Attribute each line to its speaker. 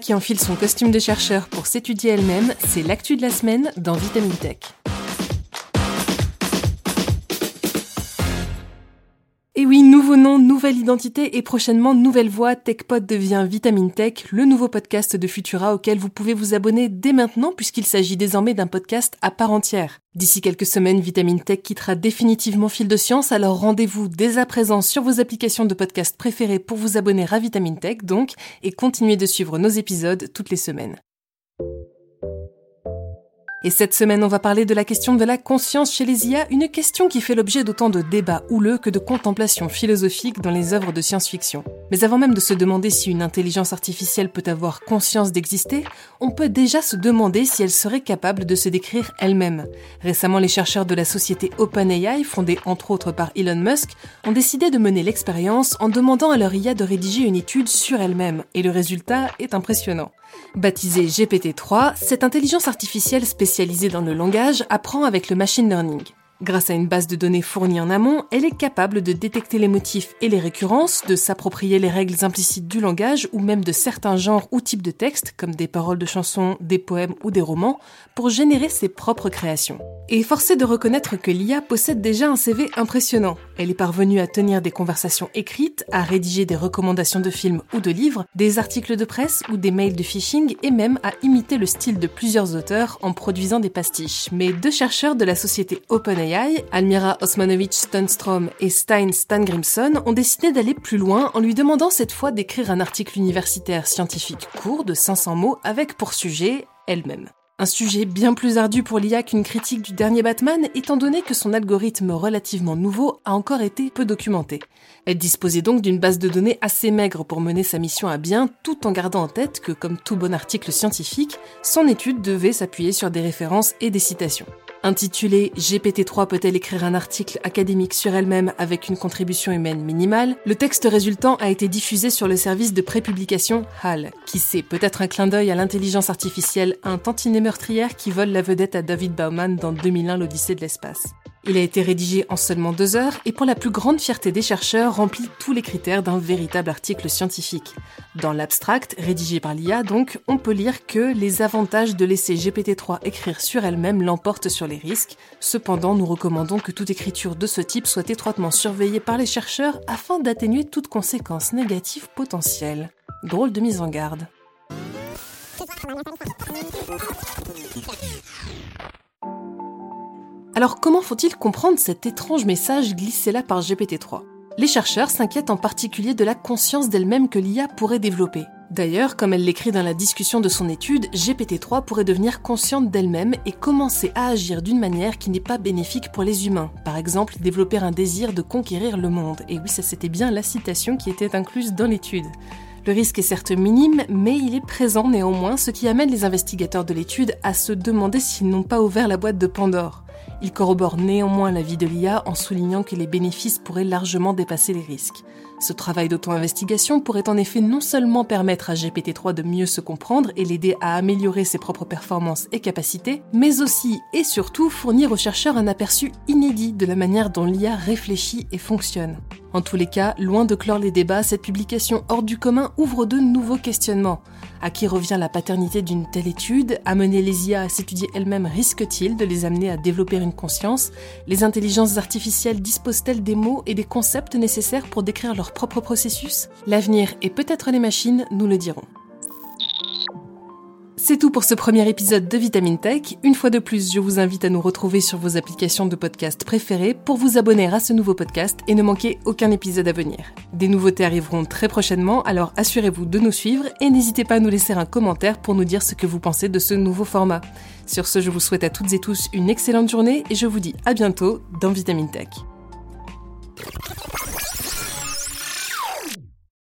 Speaker 1: Qui enfile son costume de chercheur pour s'étudier elle-même, c'est l'actu de la semaine dans Vitamine Tech. Nouveau nom, nouvelle identité et prochainement nouvelle voix, TechPod devient Vitamine Tech, le nouveau podcast de Futura auquel vous pouvez vous abonner dès maintenant puisqu'il s'agit désormais d'un podcast à part entière. D'ici quelques semaines, Vitamine Tech quittera définitivement Fil de Science, alors rendez-vous dès à présent sur vos applications de podcast préférées pour vous abonner à Vitamine Tech donc et continuer de suivre nos épisodes toutes les semaines. Et cette semaine, on va parler de la question de la conscience chez les IA, une question qui fait l'objet d'autant de débats houleux que de contemplations philosophiques dans les œuvres de science-fiction. Mais avant même de se demander si une intelligence artificielle peut avoir conscience d'exister, on peut déjà se demander si elle serait capable de se décrire elle-même. Récemment, les chercheurs de la société OpenAI, fondée entre autres par Elon Musk, ont décidé de mener l'expérience en demandant à leur IA de rédiger une étude sur elle-même, et le résultat est impressionnant. Baptisée GPT-3, cette intelligence artificielle spécialisée dans le langage apprend avec le machine learning. Grâce à une base de données fournie en amont, elle est capable de détecter les motifs et les récurrences, de s'approprier les règles implicites du langage ou même de certains genres ou types de textes, comme des paroles de chansons, des poèmes ou des romans, pour générer ses propres créations. Et forcé de reconnaître que l'IA possède déjà un CV impressionnant. Elle est parvenue à tenir des conversations écrites, à rédiger des recommandations de films ou de livres, des articles de presse ou des mails de phishing et même à imiter le style de plusieurs auteurs en produisant des pastiches. Mais deux chercheurs de la société OpenAI, Almira Osmanovic Stunstrom et Stein Stangrimson, ont décidé d'aller plus loin en lui demandant cette fois d'écrire un article universitaire scientifique court de 500 mots avec pour sujet elle-même. Un sujet bien plus ardu pour l'IA qu'une critique du dernier Batman, étant donné que son algorithme relativement nouveau a encore été peu documenté. Elle disposait donc d'une base de données assez maigre pour mener sa mission à bien, tout en gardant en tête que, comme tout bon article scientifique, son étude devait s'appuyer sur des références et des citations. Intitulé GPT-3 peut-elle écrire un article académique sur elle-même avec une contribution humaine minimale, le texte résultant a été diffusé sur le service de prépublication HAL. Qui sait, peut-être un clin d'œil à l'intelligence artificielle, un tantinet meurtrière qui vole la vedette à David Bauman dans 2001 l'Odyssée de l'espace. Il a été rédigé en seulement deux heures et pour la plus grande fierté des chercheurs remplit tous les critères d'un véritable article scientifique. Dans l'abstract, rédigé par l'IA donc, on peut lire que les avantages de laisser GPT-3 écrire sur elle-même l'emportent sur les risques. Cependant, nous recommandons que toute écriture de ce type soit étroitement surveillée par les chercheurs afin d'atténuer toute conséquence négative potentielle. Drôle de mise en garde. Alors comment faut-il comprendre cet étrange message glissé là par GPT-3 Les chercheurs s'inquiètent en particulier de la conscience d'elle-même que l'IA pourrait développer. D'ailleurs, comme elle l'écrit dans la discussion de son étude, GPT-3 pourrait devenir consciente d'elle-même et commencer à agir d'une manière qui n'est pas bénéfique pour les humains. Par exemple, développer un désir de conquérir le monde. Et oui, ça c'était bien la citation qui était incluse dans l'étude. Le risque est certes minime, mais il est présent néanmoins, ce qui amène les investigateurs de l'étude à se demander s'ils n'ont pas ouvert la boîte de Pandore. Il corrobore néanmoins l'avis de l'IA en soulignant que les bénéfices pourraient largement dépasser les risques. Ce travail d'auto-investigation pourrait en effet non seulement permettre à GPT-3 de mieux se comprendre et l'aider à améliorer ses propres performances et capacités, mais aussi et surtout fournir aux chercheurs un aperçu inédit de la manière dont l'IA réfléchit et fonctionne. En tous les cas, loin de clore les débats, cette publication hors du commun ouvre de nouveaux questionnements. À qui revient la paternité d'une telle étude. Amener les IA à s'étudier elles-mêmes risque-t-il de les amener à développer une conscience? Les intelligences artificielles disposent-elles des mots et des concepts nécessaires pour décrire leur propre processus? L'avenir et peut-être les machines nous le diront. C'est tout pour ce premier épisode de Vitamine Tech. Une fois de plus, je vous invite à nous retrouver sur vos applications de podcast préférées pour vous abonner à ce nouveau podcast et ne manquer aucun épisode à venir. Des nouveautés arriveront très prochainement, alors assurez-vous de nous suivre et n'hésitez pas à nous laisser un commentaire pour nous dire ce que vous pensez de ce nouveau format. Sur ce, je vous souhaite à toutes et tous une excellente journée et je vous dis à bientôt dans Vitamine Tech.